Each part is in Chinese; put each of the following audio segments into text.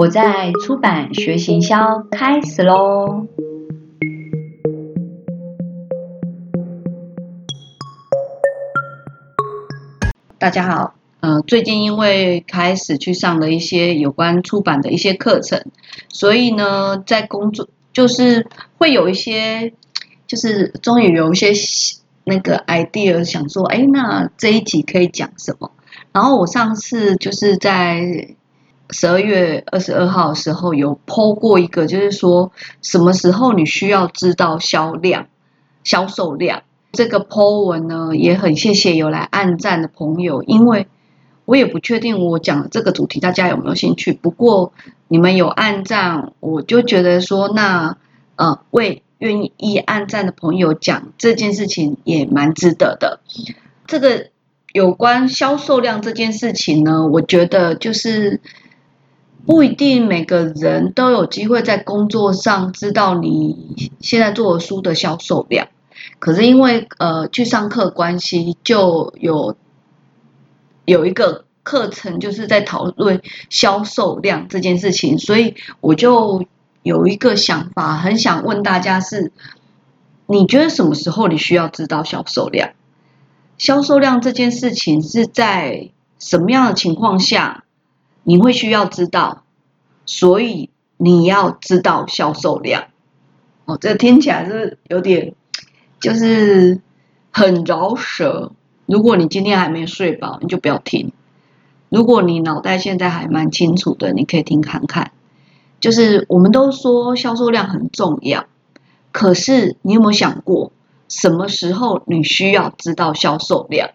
我在出版学行销开始喽！大家好，呃，最近因为开始去上了一些有关出版的一些课程，所以呢，在工作就是会有一些，就是终于有一些那个 idea，想说，哎，那这一集可以讲什么？然后我上次就是在。十二月二十二号的时候有剖过一个，就是说什么时候你需要知道销量、销售量。这个剖文呢，也很谢谢有来按赞的朋友，因为我也不确定我讲这个主题大家有没有兴趣。不过你们有按赞，我就觉得说，那呃为愿意按赞的朋友讲这件事情也蛮值得的。这个有关销售量这件事情呢，我觉得就是。不一定每个人都有机会在工作上知道你现在做的书的销售量，可是因为呃去上课关系，就有有一个课程就是在讨论销售量这件事情，所以我就有一个想法，很想问大家是：你觉得什么时候你需要知道销售量？销售量这件事情是在什么样的情况下？你会需要知道，所以你要知道销售量。哦，这听起来是有点，就是很饶舌。如果你今天还没睡饱，你就不要听；如果你脑袋现在还蛮清楚的，你可以听看看。就是我们都说销售量很重要，可是你有没有想过，什么时候你需要知道销售量？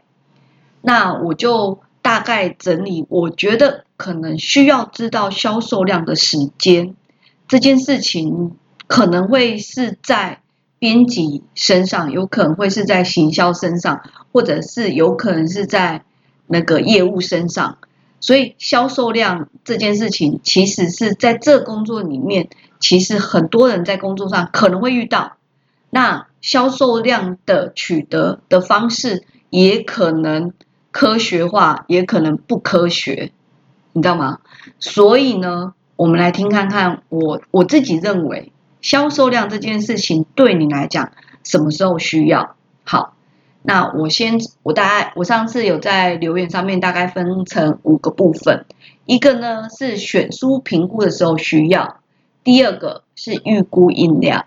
那我就大概整理，我觉得。可能需要知道销售量的时间，这件事情可能会是在编辑身上，有可能会是在行销身上，或者是有可能是在那个业务身上。所以销售量这件事情，其实是在这工作里面，其实很多人在工作上可能会遇到。那销售量的取得的方式，也可能科学化，也可能不科学。你知道吗？所以呢，我们来听看看，我我自己认为销售量这件事情对你来讲什么时候需要？好，那我先我大概我上次有在留言上面大概分成五个部分，一个呢是选书评估的时候需要，第二个是预估印量，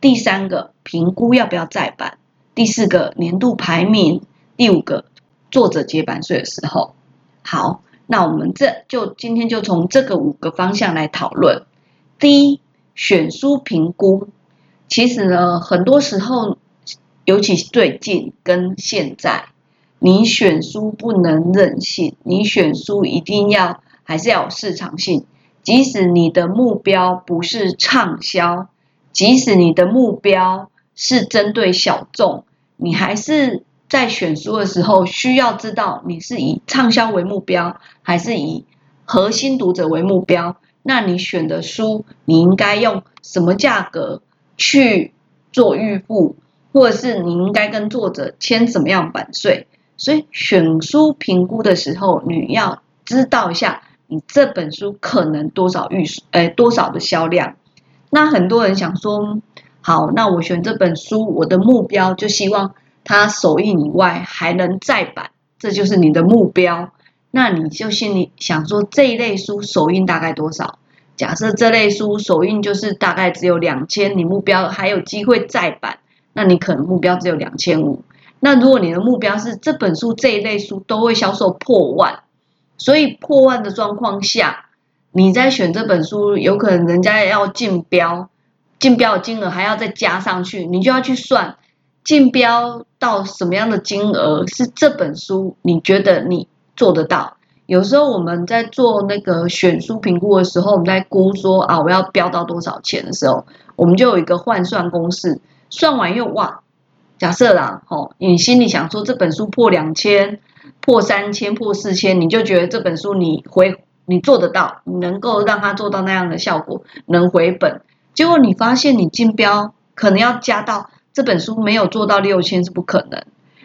第三个评估要不要再版，第四个年度排名，第五个作者结版税的时候，好。那我们这就今天就从这个五个方向来讨论。第一，选书评估，其实呢，很多时候，尤其最近跟现在，你选书不能任性，你选书一定要还是要有市场性。即使你的目标不是畅销，即使你的目标是针对小众，你还是。在选书的时候，需要知道你是以畅销为目标，还是以核心读者为目标。那你选的书，你应该用什么价格去做预付，或者是你应该跟作者签什么样版税？所以选书评估的时候，你要知道一下你这本书可能多少预，呃，多少的销量。那很多人想说，好，那我选这本书，我的目标就希望。它首印以外还能再版，这就是你的目标。那你就心里想说，这一类书首印大概多少？假设这类书首印就是大概只有两千，你目标还有机会再版，那你可能目标只有两千五。那如果你的目标是这本书这一类书都会销售破万，所以破万的状况下，你在选这本书，有可能人家要竞标，竞标的金额还要再加上去，你就要去算。竞标到什么样的金额是这本书？你觉得你做得到？有时候我们在做那个选书评估的时候，我们在估说啊，我要标到多少钱的时候，我们就有一个换算公式。算完又哇，假设啦，吼，你心里想说这本书破两千、破三千、破四千，你就觉得这本书你回你做得到，你能够让它做到那样的效果，能回本。结果你发现你竞标可能要加到。这本书没有做到六千是不可能。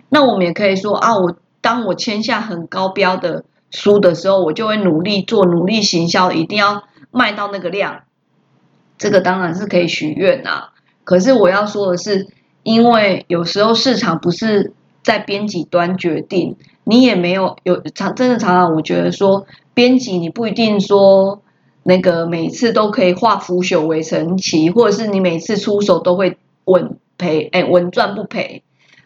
那我们也可以说啊，我当我签下很高标的书的时候，我就会努力做，努力行销，一定要卖到那个量，这个当然是可以许愿啊。可是我要说的是，因为有时候市场不是在编辑端决定，你也没有有常真的常常，我觉得说编辑你不一定说那个每次都可以化腐朽为神奇，或者是你每次出手都会稳赔，哎，稳赚不赔。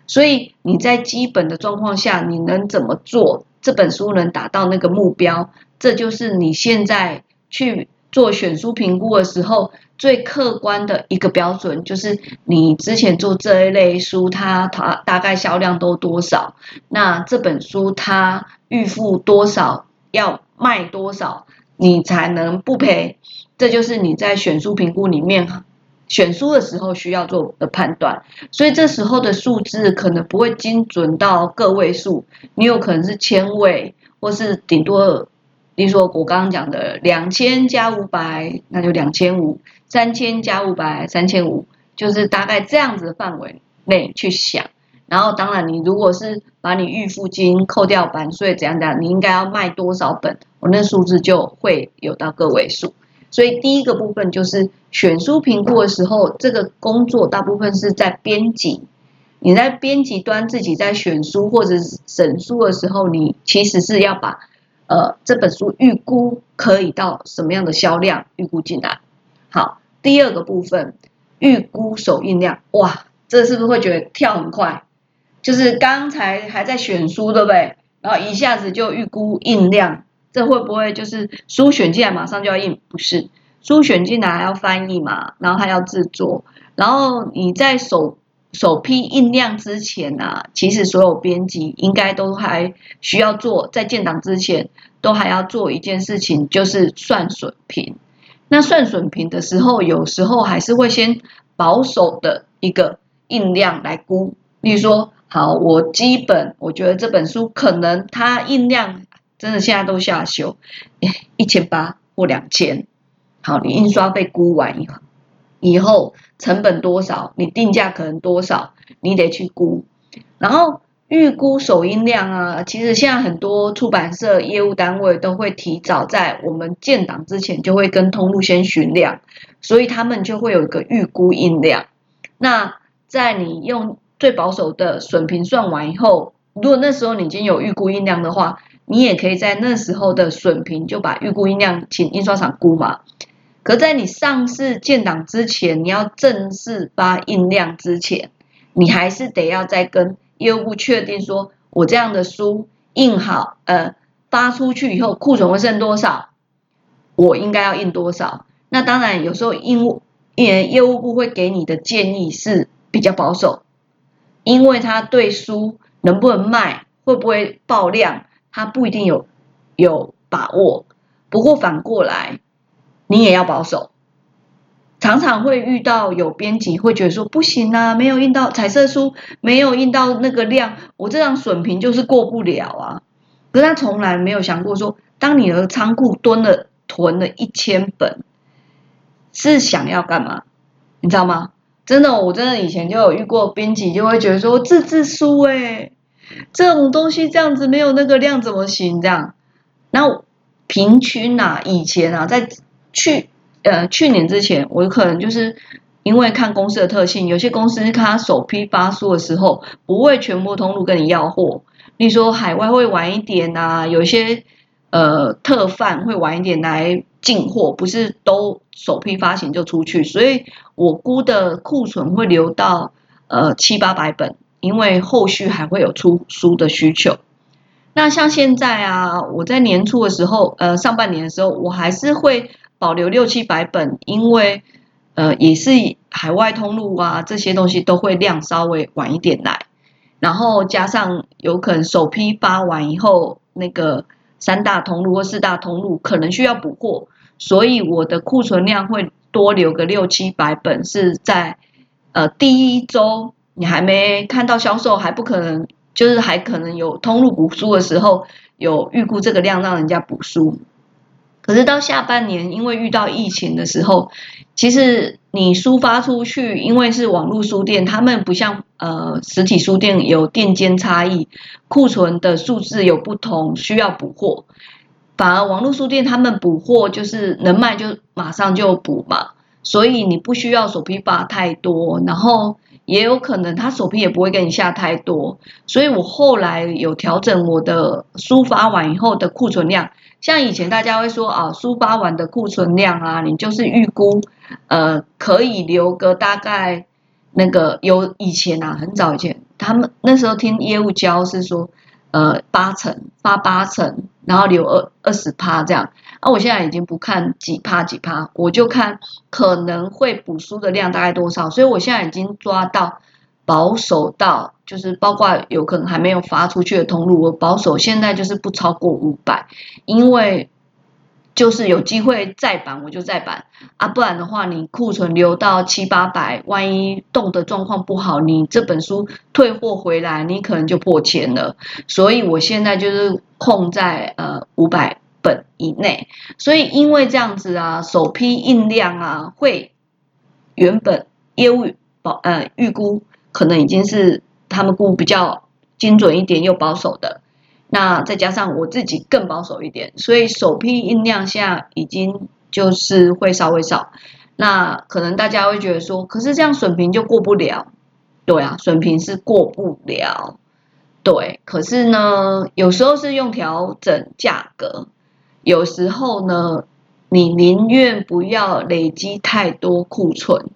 所以你在基本的状况下，你能怎么做？这本书能达到那个目标，这就是你现在去做选书评估的时候最客观的一个标准，就是你之前做这一类书，它它大概销量都多少？那这本书它预付多少？要卖多少？你才能不赔？这就是你在选书评估里面。选书的时候需要做的判断，所以这时候的数字可能不会精准到个位数，你有可能是千位，或是顶多，比如说我刚刚讲的两千加五百，那就两千五；三千加五百，三千五，就是大概这样子的范围内去想。然后，当然你如果是把你预付金扣掉版税怎样怎样，你应该要卖多少本，我那数字就会有到个位数。所以第一个部分就是选书评估的时候，这个工作大部分是在编辑。你在编辑端自己在选书或者审书的时候，你其实是要把呃这本书预估可以到什么样的销量预估进来。好，第二个部分预估首印量，哇，这是不是会觉得跳很快？就是刚才还在选书，对不对？然后一下子就预估印量。这会不会就是书选进来马上就要印？不是，书选进来还要翻译嘛，然后还要制作，然后你在首首批印量之前啊，其实所有编辑应该都还需要做，在建档之前都还要做一件事情，就是算损平。那算损平的时候，有时候还是会先保守的一个印量来估，例如说，好，我基本我觉得这本书可能它印量。真的现在都下修，一千八或两千，好，你印刷费估完以后，以后成本多少，你定价可能多少，你得去估。然后预估首印量啊，其实现在很多出版社业务单位都会提早在我们建档之前就会跟通路先询量，所以他们就会有一个预估印量。那在你用最保守的损平算完以后，如果那时候你已经有预估印量的话，你也可以在那时候的损平就把预估印量请印刷厂估嘛。可在你上市建档之前，你要正式发印量之前，你还是得要再跟业务部确定说，我这样的书印好，呃，发出去以后库存会剩多少，我应该要印多少。那当然有时候印务业务部会给你的建议是比较保守，因为他对书能不能卖，会不会爆量。他不一定有有把握，不过反过来，你也要保守。常常会遇到有编辑会觉得说不行啊，没有印到彩色书，没有印到那个量，我这张损平就是过不了啊。可是他从来没有想过说，当你的仓库蹲了囤了一千本，是想要干嘛？你知道吗？真的，我真的以前就有遇过编辑，就会觉得说自制书哎。这种东西这样子没有那个量怎么行？这样，那平均呐，以前啊，在去呃去年之前，我可能就是因为看公司的特性，有些公司它首批发书的时候，不会全部通路跟你要货。你说海外会晚一点呐，有些呃特贩会晚一点来进货，不是都首批发行就出去，所以我估的库存会留到呃七八百本。因为后续还会有出书的需求，那像现在啊，我在年初的时候，呃，上半年的时候，我还是会保留六七百本，因为呃，也是海外通路啊，这些东西都会量稍微晚一点来，然后加上有可能首批发完以后，那个三大通路或四大通路可能需要补货，所以我的库存量会多留个六七百本，是在呃第一周。你还没看到销售，还不可能，就是还可能有通路补书的时候，有预估这个量让人家补书。可是到下半年，因为遇到疫情的时候，其实你书发出去，因为是网络书店，他们不像呃实体书店有店间差异，库存的数字有不同，需要补货。反而网络书店他们补货就是能卖就马上就补嘛，所以你不需要手批发太多，然后也有可能他手批也不会给你下太多，所以我后来有调整我的书发完以后的库存量，像以前大家会说啊，书发完的库存量啊，你就是预估呃可以留个大概那个有以前啊很早以前他们那时候听业务教是说。呃，八成发八成，然后留二二十趴这样。啊，我现在已经不看几趴几趴，我就看可能会补书的量大概多少。所以我现在已经抓到保守到，就是包括有可能还没有发出去的通路，我保守现在就是不超过五百，因为。就是有机会再版，我就再版啊，不然的话，你库存留到七八百，万一动的状况不好，你这本书退货回来，你可能就破千了。所以我现在就是控在呃五百本以内。所以因为这样子啊，首批印量啊，会原本业务保呃预估可能已经是他们估比较精准一点又保守的。那再加上我自己更保守一点，所以首批印量现在已经就是会稍微少。那可能大家会觉得说，可是这样损平就过不了。对啊，损平是过不了。对，可是呢，有时候是用调整价格，有时候呢，你宁愿不要累积太多库存，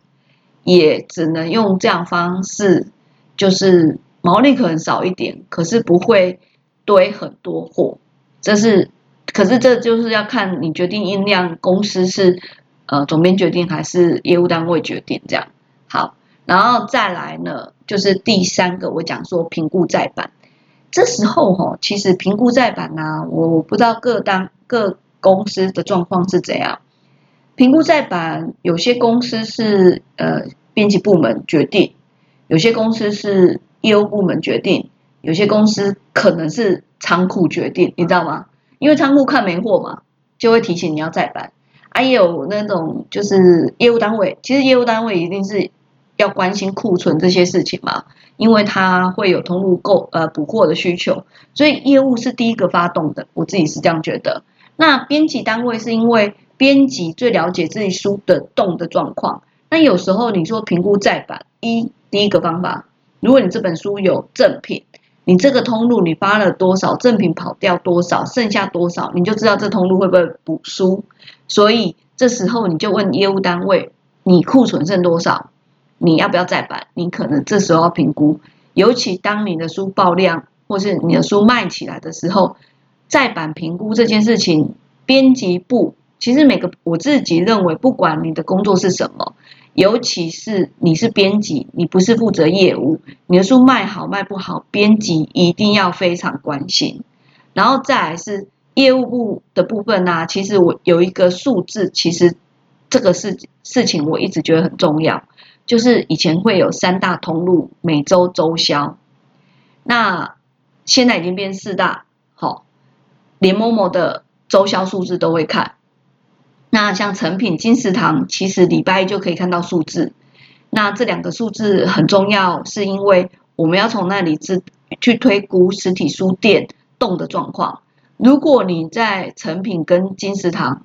也只能用这样方式，就是毛利可能少一点，可是不会。堆很多货，这是，可是这就是要看你决定音量，公司是呃总编决定还是业务单位决定这样。好，然后再来呢，就是第三个我讲说评估再版，这时候哈，其实评估再版呢，我不知道各单各公司的状况是怎样。评估再版，有些公司是呃编辑部门决定，有些公司是业务部门决定。有些公司可能是仓库决定，你知道吗？因为仓库看没货嘛，就会提醒你要再版。还有那种就是业务单位，其实业务单位一定是要关心库存这些事情嘛，因为它会有通路购呃补货的需求，所以业务是第一个发动的。我自己是这样觉得。那编辑单位是因为编辑最了解自己书的动的状况。那有时候你说评估再版，一第一个方法，如果你这本书有赠品。你这个通路你发了多少赠品跑掉多少剩下多少你就知道这通路会不会补书，所以这时候你就问业务单位你库存剩多少，你要不要再版？你可能这时候要评估，尤其当你的书爆量或是你的书卖起来的时候，再版评估这件事情，编辑部其实每个我自己认为，不管你的工作是什么。尤其是你是编辑，你不是负责业务，你的书卖好卖不好，编辑一定要非常关心。然后再来是业务部的部分呢，其实我有一个数字，其实这个事事情我一直觉得很重要，就是以前会有三大通路每周周销，那现在已经变四大，好，连某某的周销数字都会看。那像成品金石堂，其实礼拜一就可以看到数字。那这两个数字很重要，是因为我们要从那里去推估实体书店动的状况。如果你在成品跟金石堂，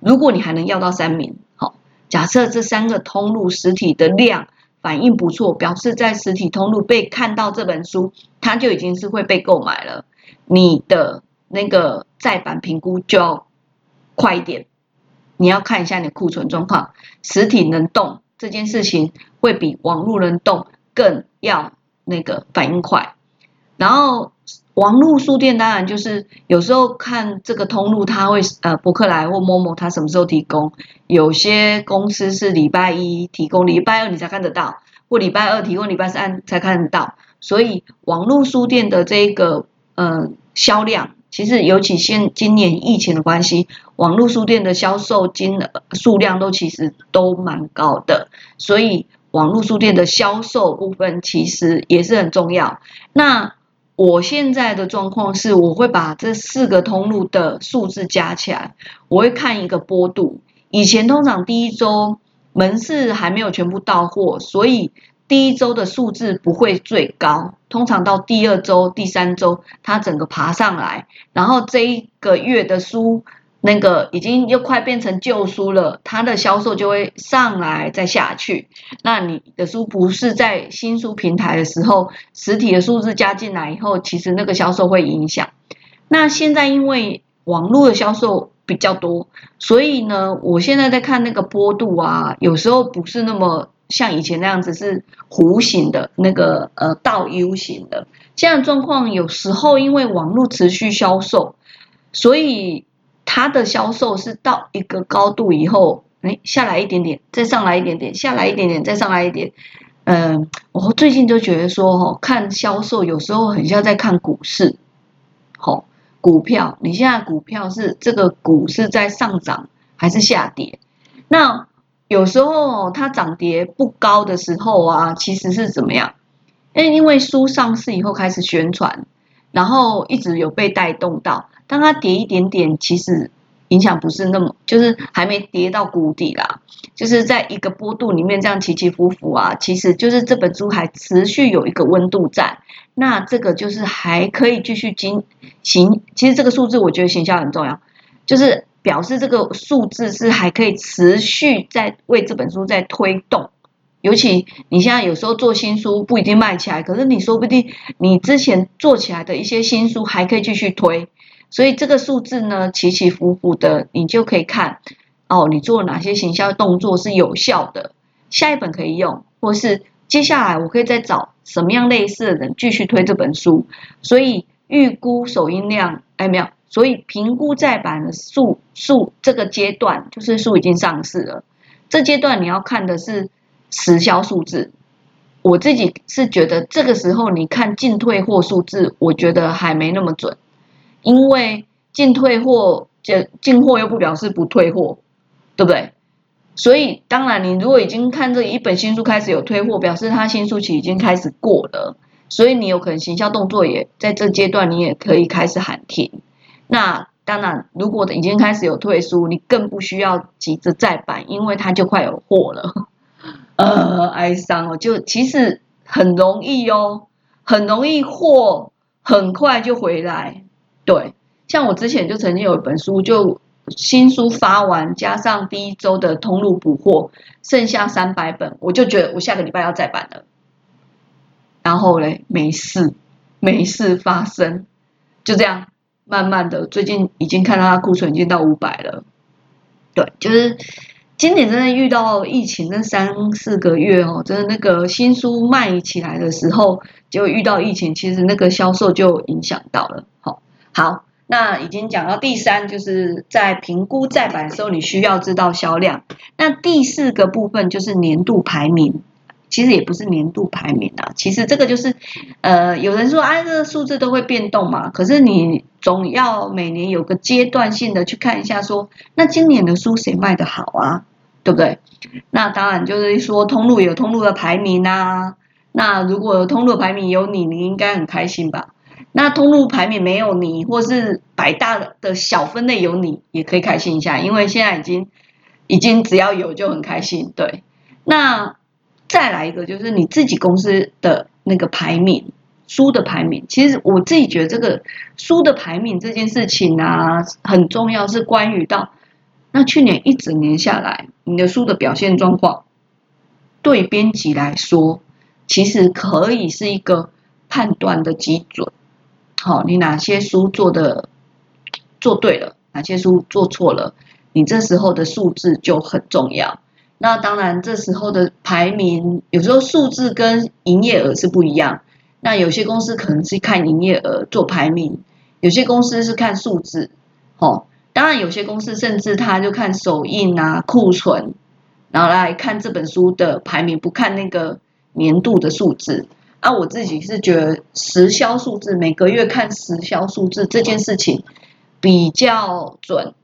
如果你还能要到三名，好，假设这三个通路实体的量反应不错，表示在实体通路被看到这本书，它就已经是会被购买了。你的那个再版评估就要快一点。你要看一下你的库存状况，实体能动这件事情会比网络能动更要那个反应快。然后网络书店当然就是有时候看这个通路，它会呃博客来或某某它什么时候提供，有些公司是礼拜一提供，礼拜二你才看得到，或礼拜二提供，礼拜三才看得到。所以网络书店的这个呃销量。其实，尤其现今年疫情的关系，网络书店的销售金额数量都其实都蛮高的，所以网络书店的销售部分其实也是很重要。那我现在的状况是，我会把这四个通路的数字加起来，我会看一个波度。以前通常第一周门市还没有全部到货，所以第一周的数字不会最高。通常到第二周、第三周，它整个爬上来，然后这一个月的书，那个已经又快变成旧书了，它的销售就会上来再下去。那你的书不是在新书平台的时候，实体的数字加进来以后，其实那个销售会影响。那现在因为网络的销售比较多，所以呢，我现在在看那个波度啊，有时候不是那么。像以前那样子是弧形的那个呃倒 U 型的，这样状况有时候因为网络持续销售，所以它的销售是到一个高度以后，哎下来一点点，再上来一点点，下来一点点，再上来一点。嗯，我最近就觉得说哈，看销售有时候很像在看股市，好股票，你现在股票是这个股是在上涨还是下跌？那。有时候它涨跌不高的时候啊，其实是怎么样？因因为书上市以后开始宣传，然后一直有被带动到。当它跌一点点，其实影响不是那么，就是还没跌到谷底啦，就是在一个波度里面这样起起伏伏啊。其实就是这本书还持续有一个温度在，那这个就是还可以继续进行。其实这个数字我觉得形象很重要，就是。表示这个数字是还可以持续在为这本书在推动，尤其你现在有时候做新书不一定卖起来，可是你说不定你之前做起来的一些新书还可以继续推，所以这个数字呢起起伏伏的，你就可以看哦，你做哪些行销动作是有效的，下一本可以用，或是接下来我可以再找什么样类似的人继续推这本书，所以预估首音量，哎没有。所以评估再版的数数这个阶段，就是书已经上市了。这阶段你要看的是实销数字。我自己是觉得这个时候你看进退货数字，我觉得还没那么准，因为进退货进进货又不表示不退货，对不对？所以当然你如果已经看这一本新书开始有退货，表示它新书期已经开始过了，所以你有可能行销动作也在这阶段，你也可以开始喊停。那当然，如果已经开始有退书，你更不需要急着再版，因为它就快有货了。呃，哀伤哦，就其实很容易哦，很容易货很快就回来。对，像我之前就曾经有一本书，就新书发完，加上第一周的通路补货，剩下三百本，我就觉得我下个礼拜要再版了。然后嘞，没事，没事发生，就这样。慢慢的，最近已经看到它库存已经到五百了。对，就是今年真的遇到疫情那三四个月哦，真的那个新书卖起来的时候，就遇到疫情，其实那个销售就影响到了。好，好，那已经讲到第三，就是在评估再版的时候，你需要知道销量。那第四个部分就是年度排名。其实也不是年度排名啊，其实这个就是，呃，有人说啊，这个数字都会变动嘛，可是你总要每年有个阶段性的去看一下，说那今年的书谁卖的好啊，对不对？那当然就是说通路有通路的排名啊，那如果通路排名有你，你应该很开心吧？那通路排名没有你，或是百大的小分类有你，也可以开心一下，因为现在已经已经只要有就很开心，对，那。再来一个，就是你自己公司的那个排名，书的排名。其实我自己觉得这个书的排名这件事情啊，很重要，是关于到那去年一整年下来，你的书的表现状况，对编辑来说，其实可以是一个判断的基准。好，你哪些书做的做对了，哪些书做错了，你这时候的数字就很重要。那当然，这时候的排名有时候数字跟营业额是不一样。那有些公司可能是看营业额做排名，有些公司是看数字。哦，当然有些公司甚至他就看首印啊、库存，然后来看这本书的排名，不看那个年度的数字。啊，我自己是觉得时销数字每个月看时销数字这件事情比较准，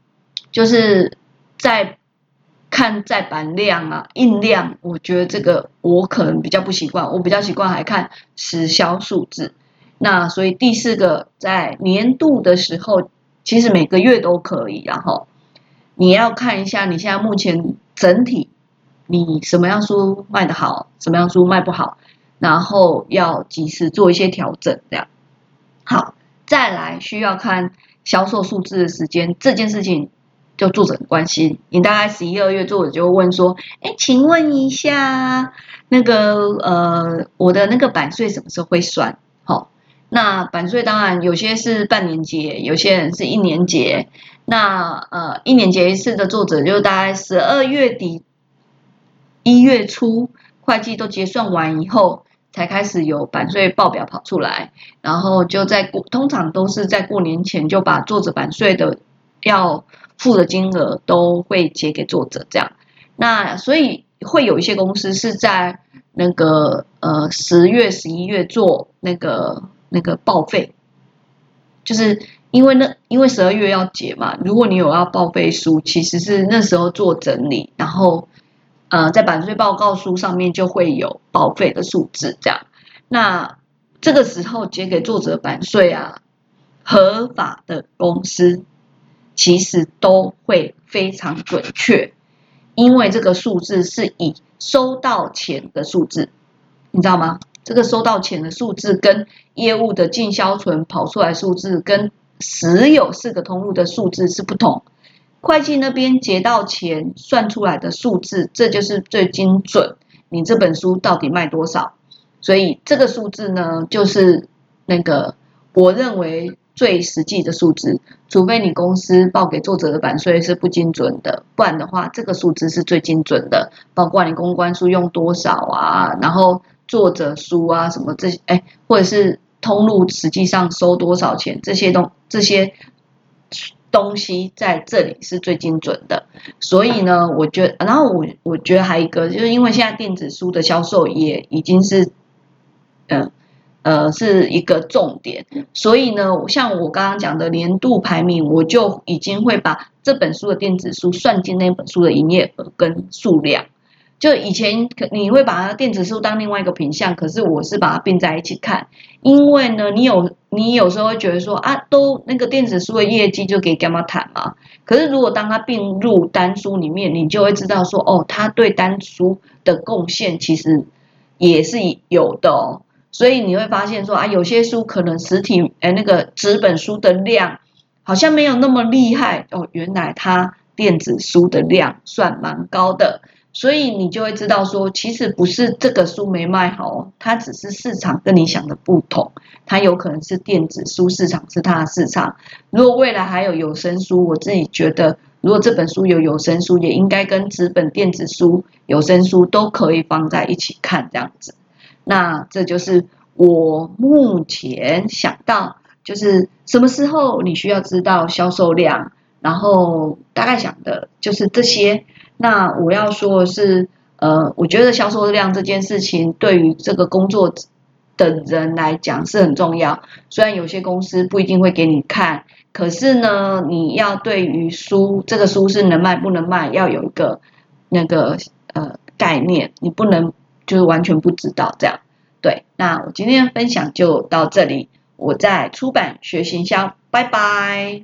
就是在。看再版量啊，印量，我觉得这个我可能比较不习惯，我比较习惯还看实销数字。那所以第四个，在年度的时候，其实每个月都可以，然后你要看一下你现在目前整体你什么样书卖的好，什么样书卖不好，然后要及时做一些调整，这样。好，再来需要看销售数字的时间，这件事情就作者很关心。你大概十一二月，作者就问说：“哎，请问一下，那个呃，我的那个版税什么时候会算？”好，那版税当然有些是半年结，有些人是一年结。那呃，一年结一次的作者就大概十二月底、一月初，会计都结算完以后。才开始有版税报表跑出来，然后就在过，通常都是在过年前就把作者版税的要付的金额都会结给作者，这样。那所以会有一些公司是在那个呃十月、十一月做那个那个报废，就是因为那因为十二月要结嘛，如果你有要报废书，其实是那时候做整理，然后。呃，在版税报告书上面就会有报费的数字，这样。那这个时候结给作者版税啊，合法的公司其实都会非常准确，因为这个数字是以收到钱的数字，你知道吗？这个收到钱的数字跟业务的进销存跑出来数字跟实有四个通路的数字是不同。会计那边结到钱算出来的数字，这就是最精准。你这本书到底卖多少？所以这个数字呢，就是那个我认为最实际的数字。除非你公司报给作者的版税是不精准的，不然的话，这个数字是最精准的。包括你公关书用多少啊，然后作者书啊什么这些，哎，或者是通路实际上收多少钱，这些东这些。东西在这里是最精准的，所以呢，我觉得，然后我我觉得还有一个，就是因为现在电子书的销售也已经是，嗯，呃是一个重点，所以呢，像我刚刚讲的年度排名，我就已经会把这本书的电子书算进那本书的营业额跟数量。就以前可你会把它电子书当另外一个品项，可是我是把它并在一起看，因为呢，你有你有时候会觉得说啊，都那个电子书的业绩就给干嘛谈嘛，可是如果当它并入单书里面，你就会知道说哦，它对单书的贡献其实也是有的，所以你会发现说啊，有些书可能实体哎那个纸本书的量好像没有那么厉害哦，原来它电子书的量算蛮高的。所以你就会知道说，其实不是这个书没卖好，它只是市场跟你想的不同，它有可能是电子书市场是它的市场。如果未来还有有声书，我自己觉得，如果这本书有有声书，也应该跟纸本电子书、有声书都可以放在一起看这样子。那这就是我目前想到，就是什么时候你需要知道销售量，然后大概想的就是这些。那我要说的是，呃，我觉得销售量这件事情对于这个工作的人来讲是很重要。虽然有些公司不一定会给你看，可是呢，你要对于书这个书是能卖不能卖，要有一个那个呃概念，你不能就是完全不知道这样。对，那我今天的分享就到这里，我在出版学行销，拜拜。